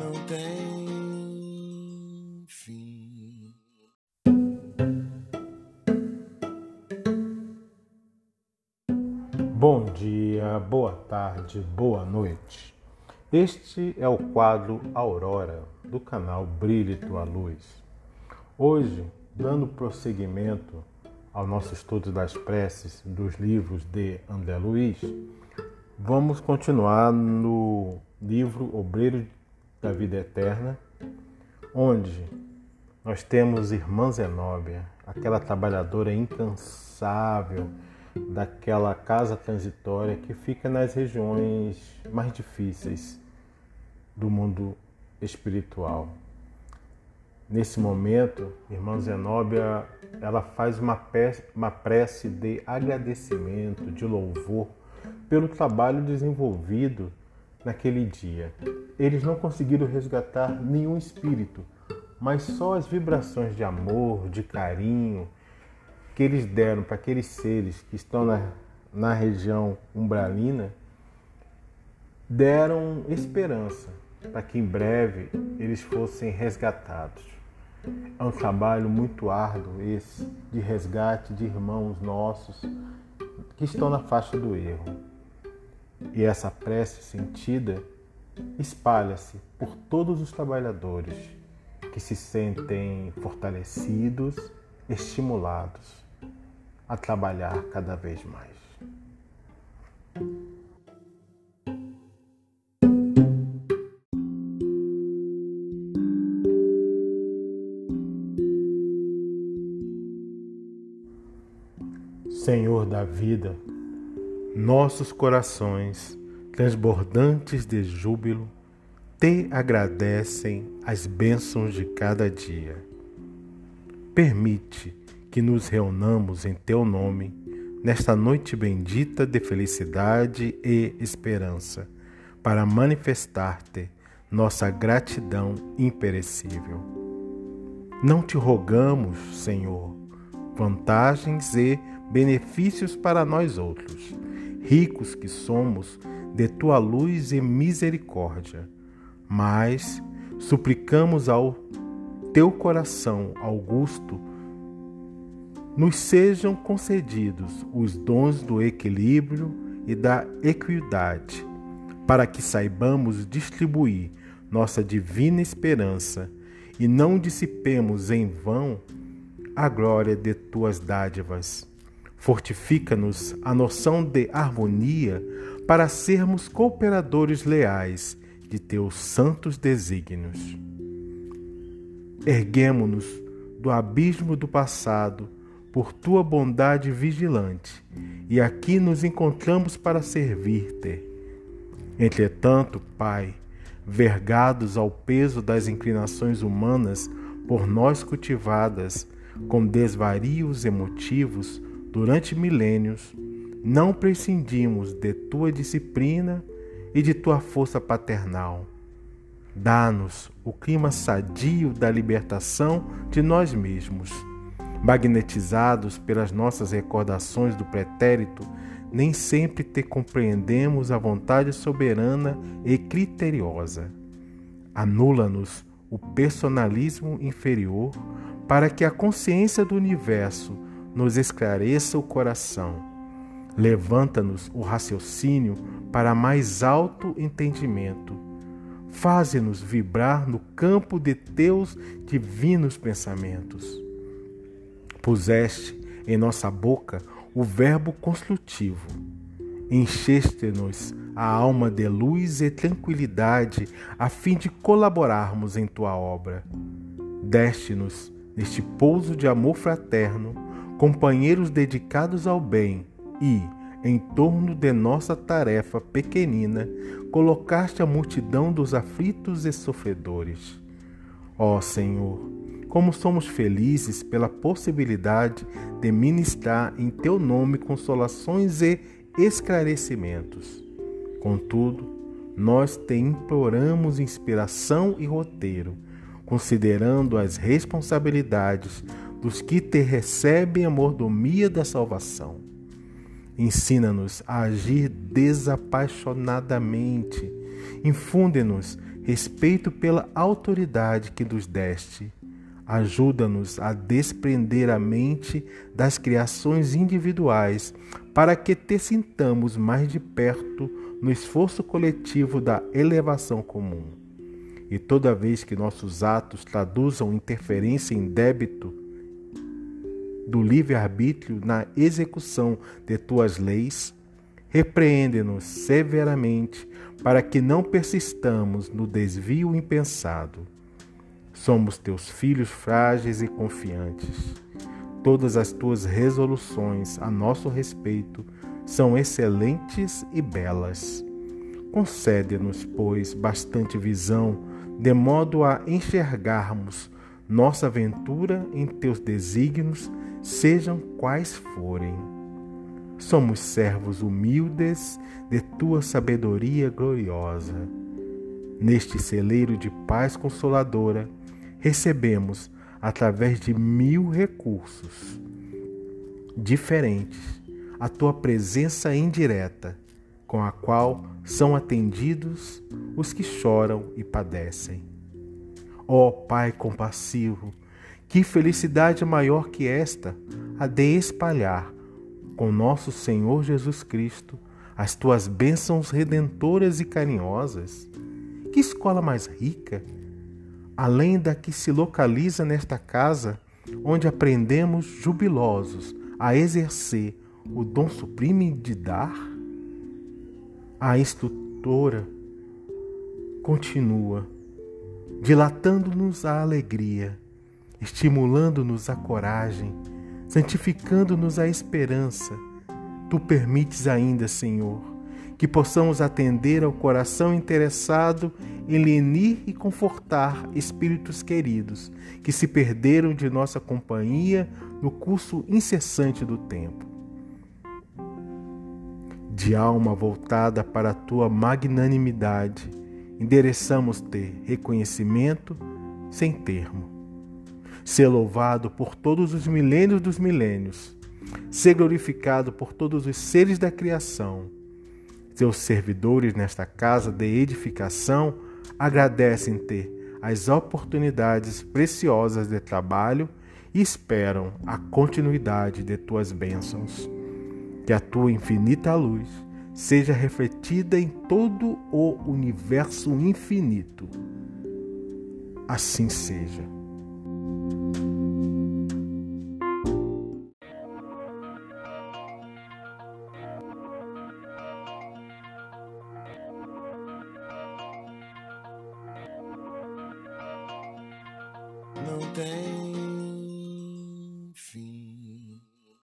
não tem fim. Bom dia, boa tarde, boa noite. Este é o quadro Aurora do canal Brilhe Tua Luz. Hoje, dando prosseguimento ao nosso estudo das preces dos livros de André Luiz, vamos continuar no livro Obreiro da Vida Eterna, onde nós temos irmã Zenóbia, aquela trabalhadora incansável daquela casa transitória que fica nas regiões mais difíceis do mundo espiritual. Nesse momento, irmã Zenóbia, ela faz uma, uma prece de agradecimento, de louvor pelo trabalho desenvolvido naquele dia. Eles não conseguiram resgatar nenhum espírito, mas só as vibrações de amor, de carinho que eles deram para aqueles seres que estão na, na região umbralina deram esperança para que em breve eles fossem resgatados. É um trabalho muito árduo esse de resgate de irmãos nossos que estão na faixa do erro. E essa prece sentida espalha-se por todos os trabalhadores que se sentem fortalecidos, estimulados a trabalhar cada vez mais. Senhor da vida, nossos corações, transbordantes de júbilo, te agradecem as bênçãos de cada dia. Permite que nos reunamos em teu nome nesta noite bendita de felicidade e esperança, para manifestar-te nossa gratidão imperecível. Não te rogamos, Senhor, vantagens e benefícios para nós outros, ricos que somos de tua luz e misericórdia, mas suplicamos ao teu coração augusto nos sejam concedidos os dons do equilíbrio e da equidade, para que saibamos distribuir nossa divina esperança e não dissipemos em vão a glória de tuas dádivas Fortifica-nos a noção de harmonia para sermos cooperadores leais de teus santos desígnios. Erguemo-nos do abismo do passado por tua bondade vigilante, e aqui nos encontramos para servir-te. Entretanto, Pai, vergados ao peso das inclinações humanas por nós cultivadas com desvarios emotivos, durante milênios, não prescindimos de tua disciplina e de tua força paternal. Dá-nos o clima sadio da libertação de nós mesmos. Magnetizados pelas nossas recordações do pretérito, nem sempre te compreendemos a vontade soberana e criteriosa. Anula-nos o personalismo inferior para que a consciência do universo nos esclareça o coração. Levanta-nos o raciocínio para mais alto entendimento. Faze-nos vibrar no campo de teus divinos pensamentos. Puseste em nossa boca o verbo construtivo. Encheste-nos a alma de luz e tranquilidade a fim de colaborarmos em tua obra. Deste-nos, neste pouso de amor fraterno, companheiros dedicados ao bem e, em torno de nossa tarefa pequenina, colocaste a multidão dos aflitos e sofredores. Ó Senhor, como somos felizes pela possibilidade de ministrar em Teu nome consolações e esclarecimentos. Contudo, nós te imploramos inspiração e roteiro, considerando as responsabilidades dos que te recebem a mordomia da salvação. Ensina-nos a agir desapaixonadamente. Infunde-nos respeito pela autoridade que nos deste. Ajuda-nos a desprender a mente das criações individuais, para que te sintamos mais de perto no esforço coletivo da elevação comum. E toda vez que nossos atos traduzam interferência em débito do livre-arbítrio na execução de tuas leis, repreende-nos severamente para que não persistamos no desvio impensado. Somos teus filhos frágeis e confiantes. Todas as tuas resoluções a nosso respeito são excelentes e belas. Concede-nos, pois, bastante visão, de modo a enxergarmos nossa aventura em teus desígnios, sejam quais forem. Somos servos humildes de tua sabedoria gloriosa. Neste celeiro de paz consoladora, recebemos, através de mil recursos diferentes, a tua presença indireta, com a qual são atendidos os que choram e padecem. Ó oh, Pai compassivo, que felicidade maior que esta a de espalhar com nosso Senhor Jesus Cristo as tuas bênçãos redentoras e carinhosas. Que escola mais rica, além da que se localiza nesta casa, onde aprendemos jubilosos a exercer o dom supreme de dar? A instrutora continua, dilatando-nos a alegria, estimulando-nos a coragem, santificando-nos a esperança Tu permites ainda, Senhor, que possamos atender ao coração interessado em lenir e confortar espíritos queridos que se perderam de nossa companhia no curso incessante do tempo. De alma voltada para a tua magnanimidade, endereçamos-te reconhecimento sem termo. Ser louvado por todos os milênios dos milênios Ser glorificado por todos os seres da criação. Seus servidores nesta casa de edificação agradecem-te as oportunidades preciosas de trabalho e esperam a continuidade de tuas bênçãos. Que a tua infinita luz seja refletida em todo o universo infinito. Assim seja. não tem